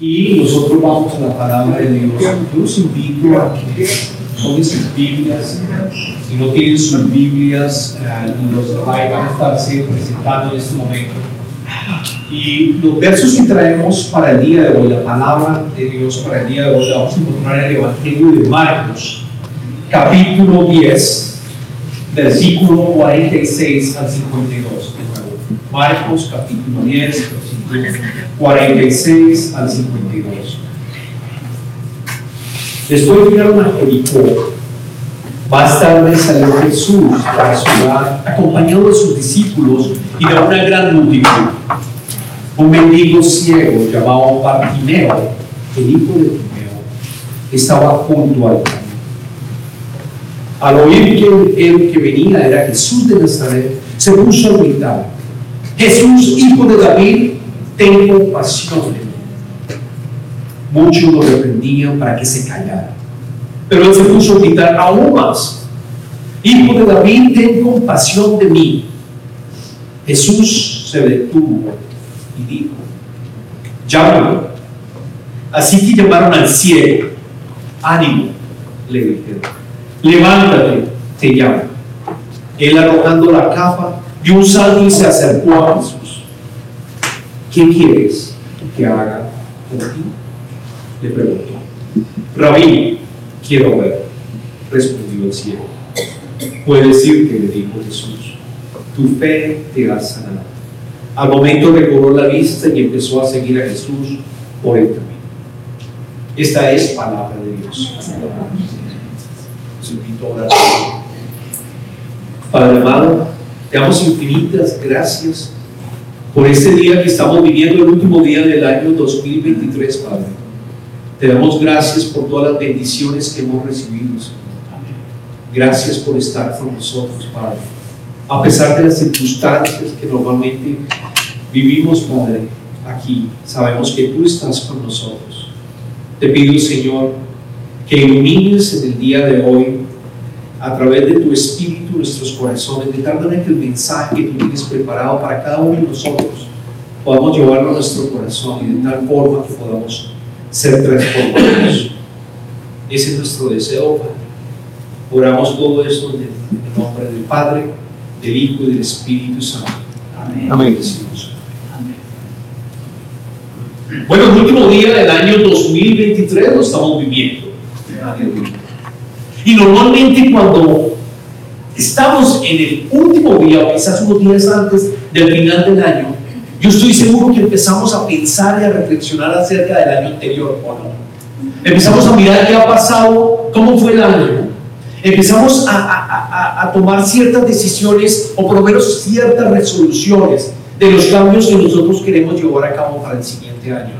Y nosotros vamos a la palabra de Dios. Yo los invito a que tomen sus Biblias. Si no tienen sus Biblias, eh, los van a estarse presentando en este momento. Y los versos que traemos para el día de hoy, la palabra de Dios para el día de hoy, la vamos a encontrar en el Evangelio de Marcos, capítulo 10, versículo 46 al 52. Marcos, capítulo 10, versículo 46 al 52. Después llegaron a Jericó. Más tarde salió Jesús a la ciudad acompañado de sus discípulos y de una gran multitud. Un mendigo ciego llamado Bartimeo, el hijo de Timeo, estaba junto al camino. Al oír que el que venía era Jesús de Nazaret, se puso a gritar, Jesús, hijo de David, ten compasión de mí. Muchos lo reprendían para que se callara. Pero él se puso a gritar aún más. Hijo de David, ten compasión de mí. Jesús se detuvo y dijo, llámalo. Así que llamaron al ciego. Ánimo, le dijeron. Levántate, te llamo. Él arrojando la capa, dio un salto y se acercó a Jesús. ¿qué quieres que haga por ti? Le preguntó. Rabí, quiero ver, respondió el ciego. Puedes irte, le dijo Jesús. Tu fe te ha sanado. Al momento recobró la vista y empezó a seguir a Jesús por el camino. Esta es palabra de Dios. Os invito a orar. Padre amado, te damos infinitas gracias por este día que estamos viviendo, el último día del año 2023, Padre. Te damos gracias por todas las bendiciones que hemos recibido. Gracias por estar con nosotros, Padre. A pesar de las circunstancias que normalmente vivimos, Padre, aquí, sabemos que tú estás con nosotros. Te pido, Señor, que ilumines en el día de hoy a través de tu Espíritu nuestros corazones, de tal manera que el mensaje que tú tienes preparado para cada uno de nosotros podamos llevarlo a nuestro corazón y de tal forma que podamos ser transformados. Ese es nuestro deseo, Padre. Oramos todo eso en el nombre del Padre, del Hijo y del Espíritu Santo. Amén. Amén. Bueno, el último día del año 2023 lo estamos viviendo. Y normalmente cuando estamos en el último día, o quizás unos días antes del final del año, yo estoy seguro que empezamos a pensar y a reflexionar acerca del año anterior, ¿o no? Empezamos a mirar qué ha pasado, cómo fue el año. Empezamos a, a, a, tomar ciertas decisiones o por lo menos ciertas resoluciones de los cambios que nosotros queremos llevar a cabo para el siguiente año.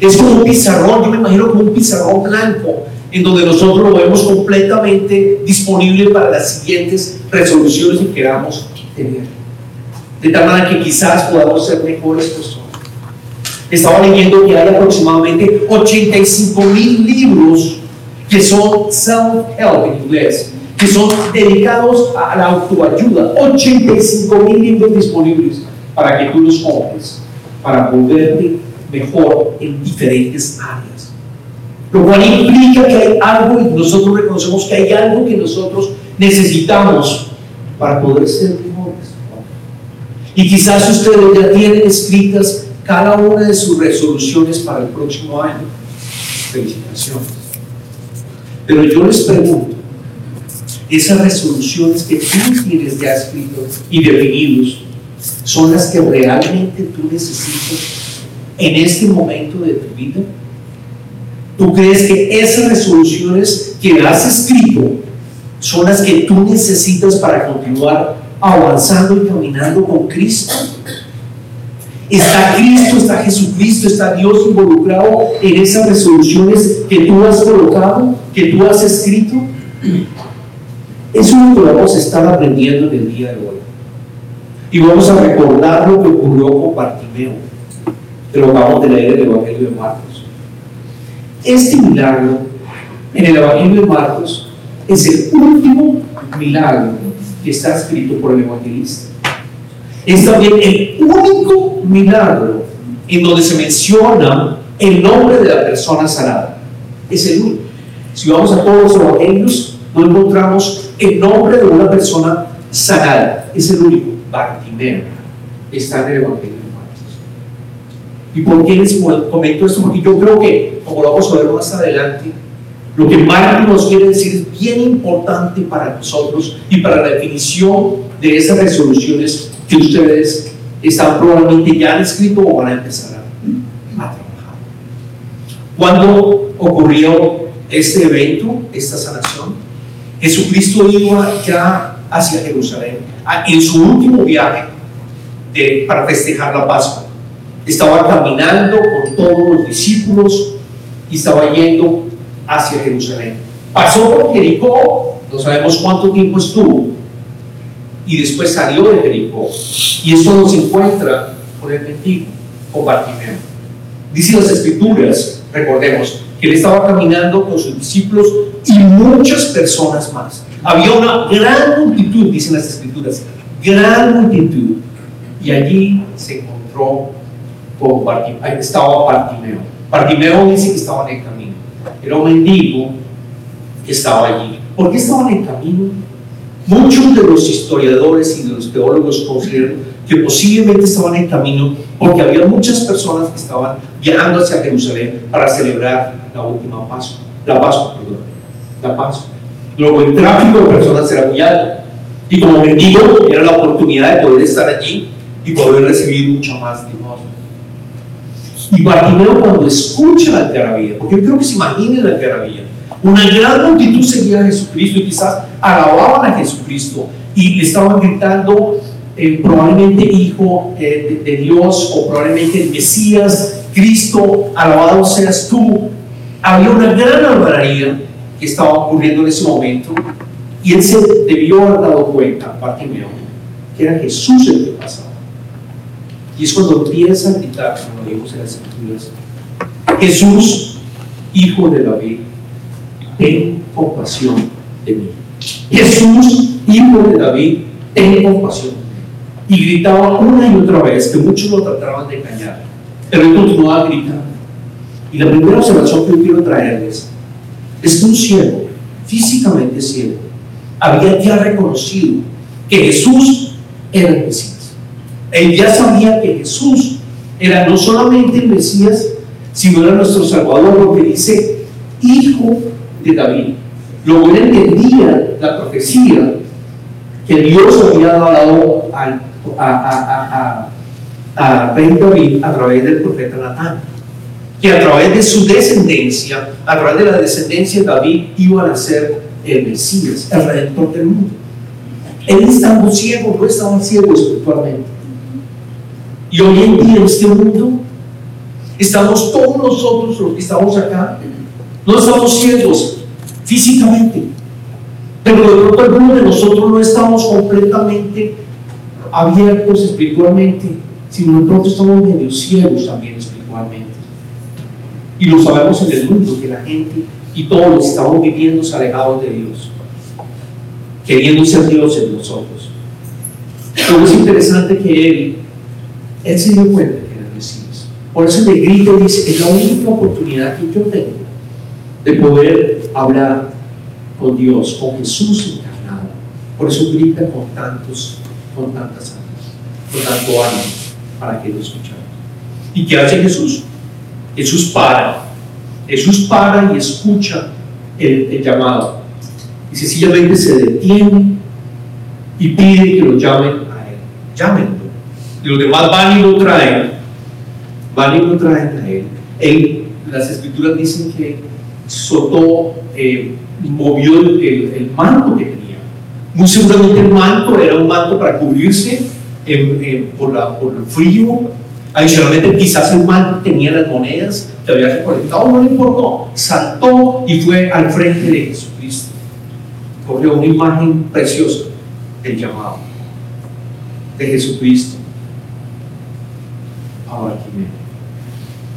Es como un pizarrón, yo me imagino como un pizarrón blanco en donde nosotros lo vemos completamente disponible para las siguientes resoluciones que queramos tener. De tal manera que quizás podamos ser mejores personas. Estaba leyendo que hay aproximadamente 85 mil libros que son self-help en inglés, que son dedicados a la autoayuda. 85 mil libros disponibles para que tú los compres, para volverte mejor en diferentes áreas. Lo cual implica que hay algo y nosotros reconocemos que hay algo que nosotros necesitamos para poder ser mejores. Y quizás ustedes ya tienen escritas cada una de sus resoluciones para el próximo año. Felicitaciones. Pero yo les pregunto, esas resoluciones que tú tienes ya escritas y definidos, ¿son las que realmente tú necesitas en este momento de tu vida? ¿Tú crees que esas resoluciones que has escrito son las que tú necesitas para continuar avanzando y caminando con Cristo? ¿Está Cristo, está Jesucristo, está Dios involucrado en esas resoluciones que tú has colocado, que tú has escrito? Eso es lo que vamos a estar aprendiendo en el día de hoy. Y vamos a recordar lo que ocurrió con Bartimeo, que lo vamos a leer el Evangelio de Marcos. Este milagro en el Evangelio de Marcos es el último milagro que está escrito por el evangelista. Es también el único milagro en donde se menciona el nombre de la persona sanada. Es el único. Si vamos a todos los evangelios, no encontramos el nombre de una persona sanada. Es el único. Bartimeo está en el evangelio. ¿Y por qué les comento esto? Porque yo creo que, como lo vamos a ver más adelante, lo que Marcos nos quiere decir es bien importante para nosotros y para la definición de esas resoluciones que ustedes están probablemente ya han escrito o van a empezar a, trabajar. ¿Cuándo ocurrió este evento, esta sanación? Jesucristo iba ya hacia Jerusalén en su último viaje para festejar la Pascua. Estaba caminando con todos los discípulos y estaba yendo hacia Jerusalén. Pasó por Jericó, no sabemos cuánto tiempo estuvo, y después salió de Jericó. Y eso nos encuentra con el mendigo, con Bartimeo. Dice las escrituras, recordemos, que él estaba caminando con sus discípulos y muchas personas más. Había una gran multitud, dicen las escrituras, gran multitud. Y allí se encontró con Bartimeo, estaba Bartimeo. Bartimeo dice que estaba en el camino. Era un mendigo que estaba allí. ¿Por qué estaba en el camino? Muchos de los historiadores y de los teólogos consideran que posiblemente estaban en camino porque había muchas personas que estaban viajando hacia Jerusalén para celebrar la última Pascua, la Pascua, perdón, la Pascua. Luego el tráfico de personas era muy alto y como mendigo era la oportunidad de poder estar allí y poder recibir mucha más limosna. Y Bartimeo cuando escucha la algarabía, porque yo creo que se imaginen la algarabía, una gran multitud seguía a Jesucristo y quizás alababan a Jesucristo y le estaban gritando eh, probablemente hijo eh, de, Dios o probablemente el Mesías, Cristo, alabado seas tú. Había una gran algarabía que estaba ocurriendo en ese momento y él se debió haber dado cuenta, Bartimeo, que era Jesús el que pasaba. Y es cuando empieza a gritar, como leímos en las escrituras, Jesús, hijo de David, ten compasión de mí. Jesús, hijo de David, ten compasión de mí. Y gritaba una y otra vez, que muchos lo trataban de engañar, pero él continuaba gritando. Y la primera observación que yo quiero traerles es que un ciego, físicamente ciego, había ya reconocido que Jesús era el Mesías. Él ya sabía que Jesús era no solamente el Mesías, sino era nuestro Salvador, lo que dice Hijo de David. Luego él entendía la profecía que Dios había dado a, a, a, rey David a través del profeta Natán. Que a través de su descendencia, a través de la descendencia de David, iba a nacer el Mesías, el Redentor del mundo. Él estaba ciego, no estaba ciego espiritualmente. Y hoy en día en este mundo, estamos todos nosotros los que estamos acá, no estamos ciegos físicamente, pero de pronto algunos de nosotros no estamos completamente abiertos espiritualmente, sino de pronto estamos medio ciegos también espiritualmente. Y lo sabemos en el mundo, que la gente y todos estamos viviendo alejados de Dios, queriendo ser Dios en nosotros. Pero es interesante que Él, Él se dio cuenta que era Mesías. Por eso le grito y dice, es la única oportunidad que yo tengo de poder hablar con Dios, con Jesús encarnado. Por eso grita con tantos, con tantas almas, con tanto ánimo, para que lo escuchemos. ¿Y qué hace Jesús? Jesús para. Jesús para y escucha el, llamado. Y sencillamente se detiene y pide que lo llamen a él. Llámenlo. Los demás van y lo traen. Van y lo traen a él. él las escrituras dicen que soltó, eh, movió el, manto que tenía. Muy seguramente el manto era un manto para cubrirse por, la, por el frío. Adicionalmente, quizás el manto tenía las monedas que había recolectado, no le importó. Saltó y fue al frente de Jesucristo. Cogió una imagen preciosa del llamado de Jesucristo a Bartimeo.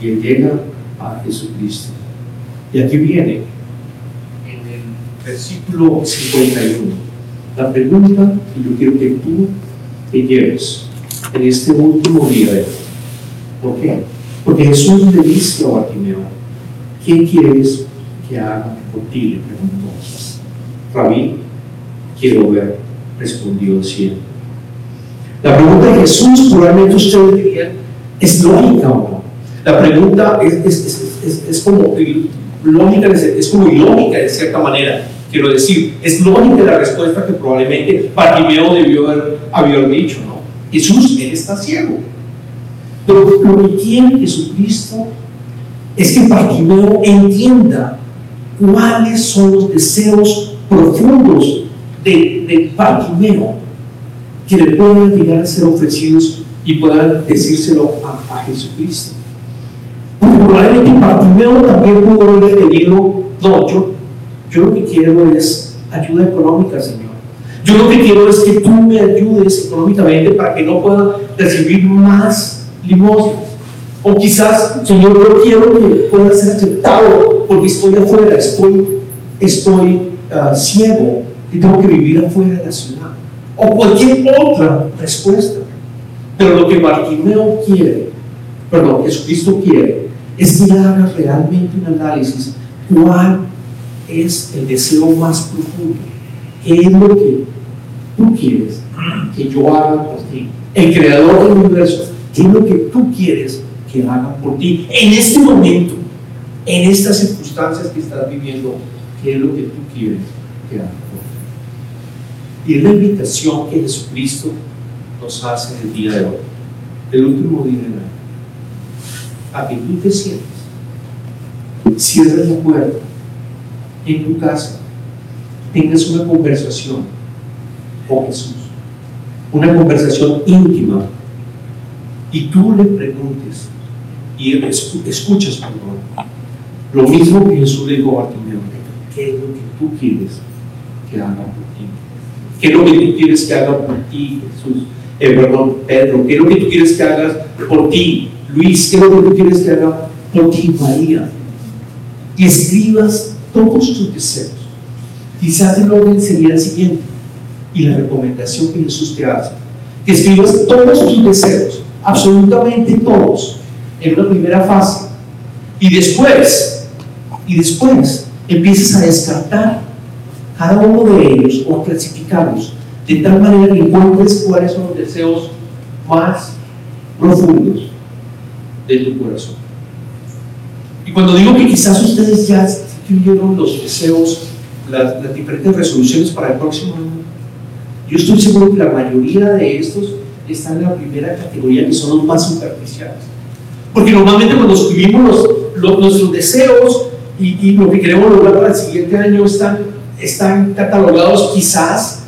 Y él llega a Jesucristo y aquí viene, en el versículo 51, la pregunta que yo quiero que tú te lleves en este último día ¿Por qué? Porque Jesús le dice a Bartimeo, ¿qué quieres que haga ti? Le preguntó. Rabí, quiero ver, respondió cielo. La pregunta de Jesús, probablemente ustedes dirían, ¿es lógica no? La pregunta es, es, es, como lógica, es como ilógica de cierta manera, quiero decir. Es lógica la respuesta que probablemente Bartimeo debió haber, haber dicho, ¿no? Jesús, él está ciego. Pero lo que quiere Jesucristo es que Bartimeo entienda cuáles son los deseos profundos de, de Bartimeo que le puedan llegar a ser ofrecidos y puedan decírselo a, Jesucristo. Porque probablemente Bartimeo también pudo haber pedido, no, yo, yo lo que quiero es ayuda económica, Señor. Yo lo que quiero es que tú me ayudes económicamente para que no pueda recibir más o quizás, Señor, yo quiero que pueda ser aceptado porque estoy afuera, estoy, estoy ah, ciego y tengo que vivir afuera de la ciudad. O cualquier otra respuesta. Pero lo que Bartimeo quiere, perdón, Jesucristo quiere, es que hagas realmente un análisis. ¿Cuál es el deseo más profundo? ¿Qué es lo que tú quieres que yo haga por ti? El creador del universo ¿Qué es lo que tú quieres que haga por ti en este momento, en estas circunstancias que estás viviendo? ¿Qué es lo que tú quieres que haga por ti? Y es la invitación que Jesucristo nos hace el día de hoy, el último día del año, a que tú te sientes, cierres la puerta en tu casa, tengas una conversación con Jesús, una conversación íntima. Y tú le preguntes y escuchas, perdón, lo mismo que Jesús le dijo a Bartimeo, ¿qué es lo que tú quieres que haga por ti? ¿Qué es lo que tú quieres que haga por ti, Jesús? Eh, perdón, Pedro, ¿qué es lo que tú quieres que hagas por ti? Luis, ¿qué es lo que tú quieres que haga por ti, María? Y escribas todos tus deseos. Quizás el orden sería el siguiente, y la recomendación que Jesús te hace, que escribas todos tus deseos absolutamente todos en una primera fase. Y después, y después empiezas a descartar cada uno de ellos o a clasificarlos de tal manera que encuentres cuáles son los deseos más profundos de tu corazón. Y cuando digo que quizás ustedes ya escribieron los deseos, las, diferentes resoluciones para el próximo año, yo estoy seguro que la mayoría de estos están en la primera categoría, que son los más superficiales. Porque normalmente cuando escribimos los, nuestros deseos y, lo que queremos lograr para el siguiente año están, están catalogados quizás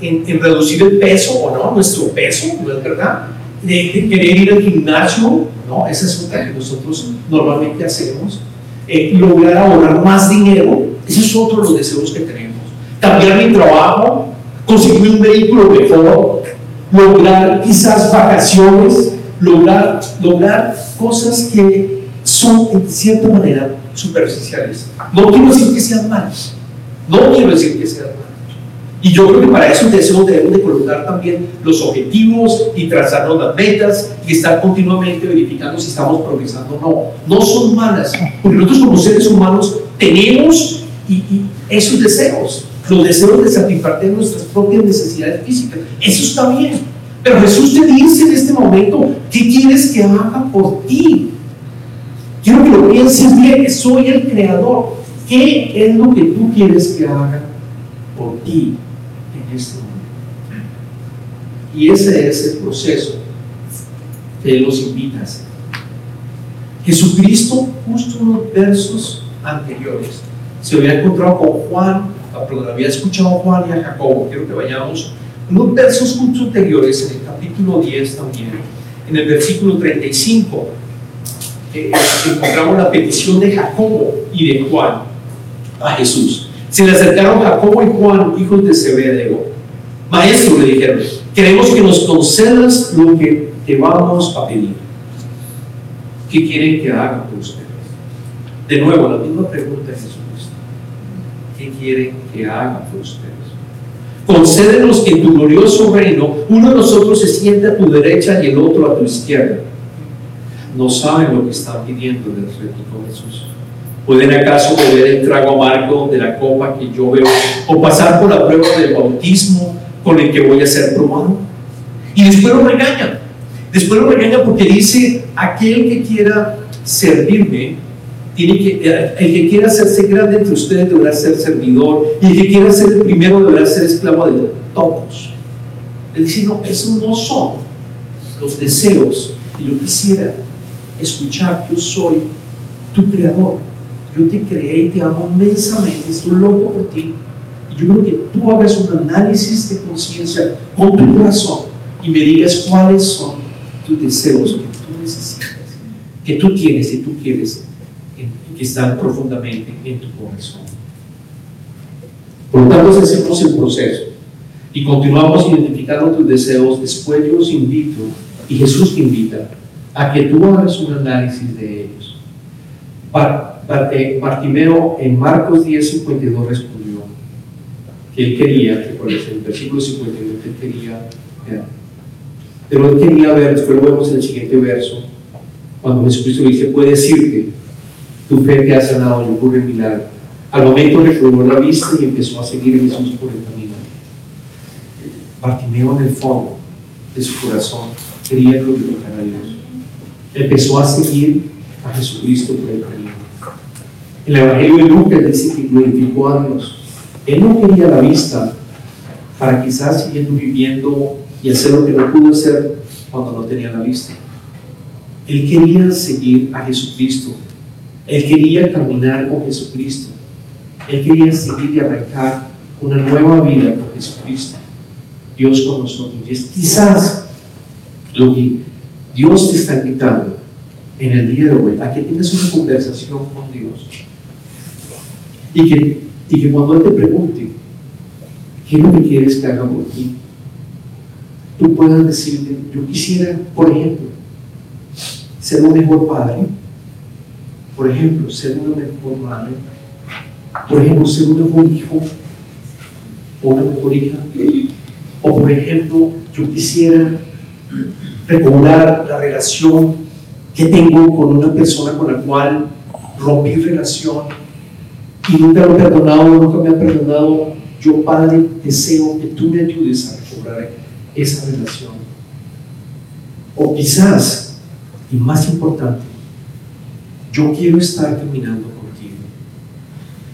en, reducir el peso o no, nuestro peso, ¿no es verdad? De, querer ir al gimnasio, ¿no? Esa es otra que nosotros normalmente hacemos. Eh, lograr ahorrar más dinero, ese es otro de los deseos que tenemos. Cambiar mi trabajo, conseguir un vehículo mejor, lograr quizás vacaciones, lograr, lograr cosas que son en cierta manera superficiales. No quiero decir que sean malas, no quiero decir que sean malas. Y yo creo que para eso debemos de colocar también los objetivos y trazarnos las metas y estar continuamente verificando si estamos progresando o no. No son malas, porque nosotros como seres humanos tenemos y esos deseos los deseos de satisfacer nuestras propias necesidades físicas. Eso está bien. Pero Jesús te dice en este momento, ¿qué quieres que haga por ti? Quiero que lo pienses bien, soy el creador. ¿Qué es lo que tú quieres que haga por ti este momento? Y ese es el proceso que Él nos invita a hacer. Jesucristo, justo unos versos anteriores, se había encontrado con Juan perdón, había escuchado a Juan y a Jacobo, quiero que vayamos unos versos justo anteriores, en el capítulo 10 también, en el versículo 35, eh, encontramos la petición de Jacobo y de Juan a Jesús. Se le acercaron Jacobo y Juan, hijos de Zebedeo. Maestro, le dijeron, queremos que nos concedas lo que te vamos a pedir. ¿Qué quieren que haga por ustedes? De nuevo, la misma pregunta Jesús ¿qué quieren que haga por ustedes? Concédenos que en tu glorioso reino uno de nosotros se siente a tu derecha y el otro a tu izquierda. no saben lo que están pidiendo, les replicó Jesús. ¿Pueden acaso beber el trago amargo de la copa que yo veo o pasar por la prueba del bautismo con el que voy a ser probado? Y después lo regaña. Después lo regaña porque dice, aquel que quiera servirme, tiene que, el que quiera hacerse grande entre ustedes deberá ser servidor y el que quiera ser el primero deberá ser esclavo de todos. Él dice, no, esos no son los deseos y yo quisiera escuchar, yo soy tu creador, yo te creé y te amo inmensamente, estoy loco por ti. Y yo creo que tú hagas un análisis de conciencia con tu corazón y me digas cuáles son tus deseos que tú necesitas, que tú tienes y tú quieres, que están profundamente en tu corazón. Por lo tanto, hacemos el proceso y continuamos identificando tus deseos. Después yo los invito, y Jesús te invita, a que tú hagas un análisis de ellos. Bartimeo en Marcos 10, 52 respondió que él quería, que por el versículo 52 él quería ver. Pero él quería ver, después lo vemos en el siguiente verso, cuando Jesucristo le dice, puede decirte, tu fe te ha sanado y ocurre milagro. Al momento recobró la vista y empezó a seguir a Jesús por el camino. Bartimeo en el fondo de su corazón quería glorificar a Dios. Empezó a seguir a Jesucristo por el camino. El Evangelio de Lucas dice que glorificó a Dios. Él no quería la vista para quizás siguiendo viviendo y hacer lo que no pudo hacer cuando no tenía la vista. Él quería seguir a Jesucristo. Él quería caminar con Jesucristo. Él quería seguir y arrancar una nueva vida con Jesucristo. Dios con nosotros. Y es quizás lo que Dios te está invitando en el día de hoy a que tengas una conversación con Dios y que, y que cuando Él te pregunte qué es lo que quieres que haga por ti, tú puedas decirle, yo quisiera, por ejemplo, ser un mejor padre, por ejemplo, ser una mejor madre, por ejemplo, ser un mejor hijo o una mejor hija, o por ejemplo, yo quisiera recordar la relación que tengo con una persona con la cual rompí relación nunca lo he perdonado, nunca me ha perdonado. Yo, Padre, deseo que tú me ayudes a recobrar esa relación. O quizás, y más importante, yo quiero estar caminando contigo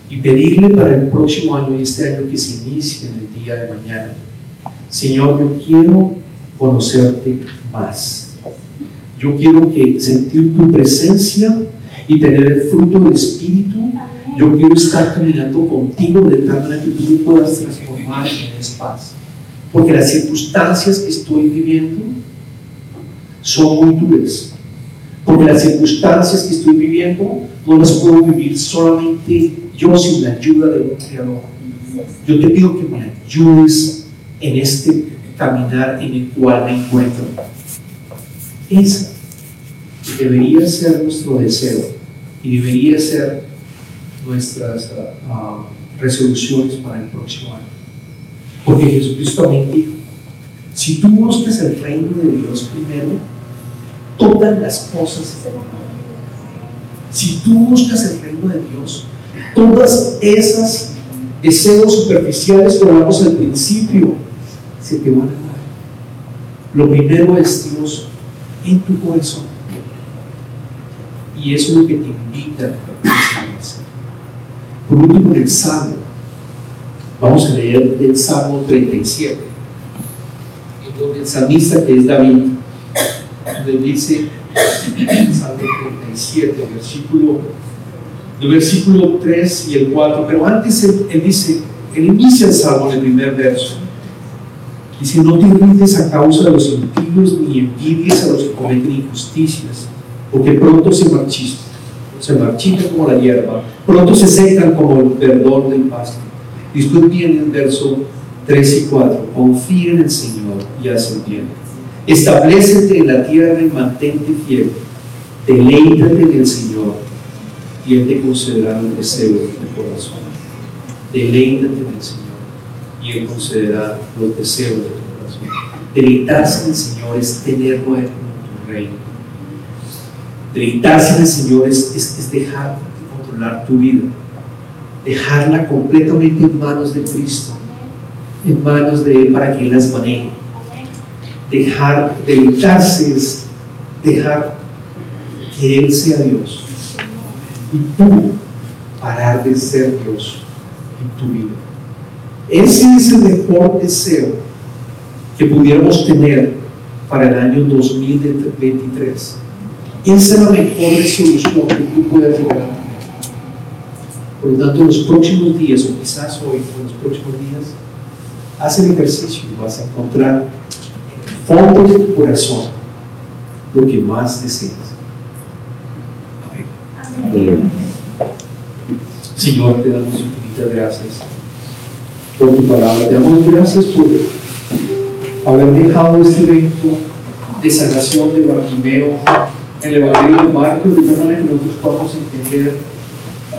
y pedirle para el próximo año y este año que se inicie en el día de mañana, Señor, yo quiero conocerte más. Yo quiero que sentir tu presencia y tener el fruto del Espíritu. Yo quiero estar caminando contigo de tal manera que tú me puedas transformar en paz. Porque las circunstancias que estoy viviendo son muy duras. Porque las circunstancias que estoy viviendo no las puedo vivir solamente yo sin la ayuda de un Creador. Yo te pido que me ayudes en este caminar en el cual me encuentro. Esa debería ser nuestro deseo y debería ser nuestras uh, resoluciones para el próximo año. Porque Jesucristo también dijo, si tú buscas el reino de Dios primero, todas las cosas se Si tú buscas el reino de Dios, todas esas deseos superficiales que hablamos al principio, se te van a dar. Lo primero es Dios en tu corazón. Y eso es lo que te invita a. Por último, en el Salmo, vamos a leer el Salmo 37, en donde el salmista que es David, donde dice, Salmo 37, versículo, el versículo 3 y el 4, pero antes él, dice, él inicia el Salmo en el primer verso, si no te rindes a causa de los impíos ni envidies a los que cometen injusticias, porque pronto se marchitan, se marchitan como la hierba, pronto se secan como el verdor del pasto. Y viene el verso 3 y 4, confía en el Señor y haz el bien. Establecete en la tierra y mantente fiel. Deleítate en el Señor y Él te concederá el deseo de tu corazón. Deleítate en el Señor y Él concederá los deseos de tu corazón. Deleitarse en el Señor es tenerlo en tu reino. Deleitarse en el Señor es, es, dejar de controlar tu vida, dejarla completamente en manos de Cristo, en manos de Él para que Él las maneje. Dejar, deleitarse es dejar que Él sea Dios y tú parar de ser Dios en tu vida. Ese es el mejor deseo que pudiéramos tener para el año 2023. Esa es la mejor resolución que tú puedes llegar. Por lo tanto, en los próximos días, o quizás hoy, en los próximos días, haz el ejercicio y vas a encontrar en el fondo de tu corazón lo que más deseas. Amén. Señor, te damos infinitas gracias por tu palabra. Te damos gracias por haber dejado este evento de sanación de Bartimeo el Evangelio de Marcos, de tal manera que nosotros podamos entender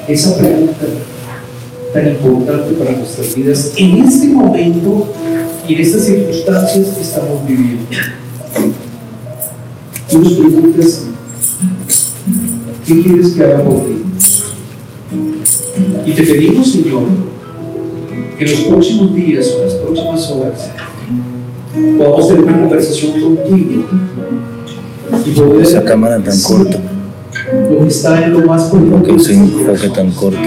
esa pregunta tan importante para nuestras vidas en este momento y en estas circunstancias que estamos viviendo. Tú nos preguntas, ¿qué quieres que haga por ti? Y te pedimos, Señor, que en los próximos días en las próximas horas podamos tener una conversación contigo y poder Esa cámara tan corta, lo que está en lo más profundo ese enfoque tan corto.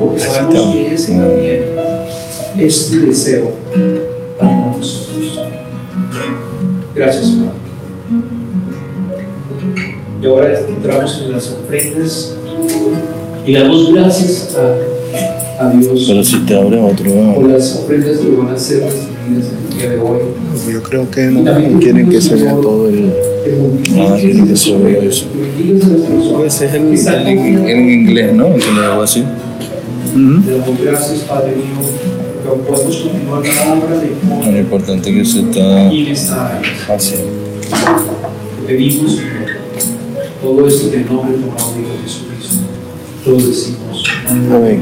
porque sabemos que ese también es tu deseo para nosotros. Gracias, Padre. Y ahora entramos en las ofrendas y damos gracias a, a Dios Pero si te abre por otro, las ofrendas que van a ser el día de hoy. Yo creo que no quieren que se vea todo el. Ah, vea eso. Pues es el, Que están en, inglés, ¿no? Que le hago así. Ujú. Te damos gracias, Padre mío, que podemos continuar la obra de Lo importante que se está. Te pedimos, todo esto en el nombre de Jesucristo. Todos decimos. Amén.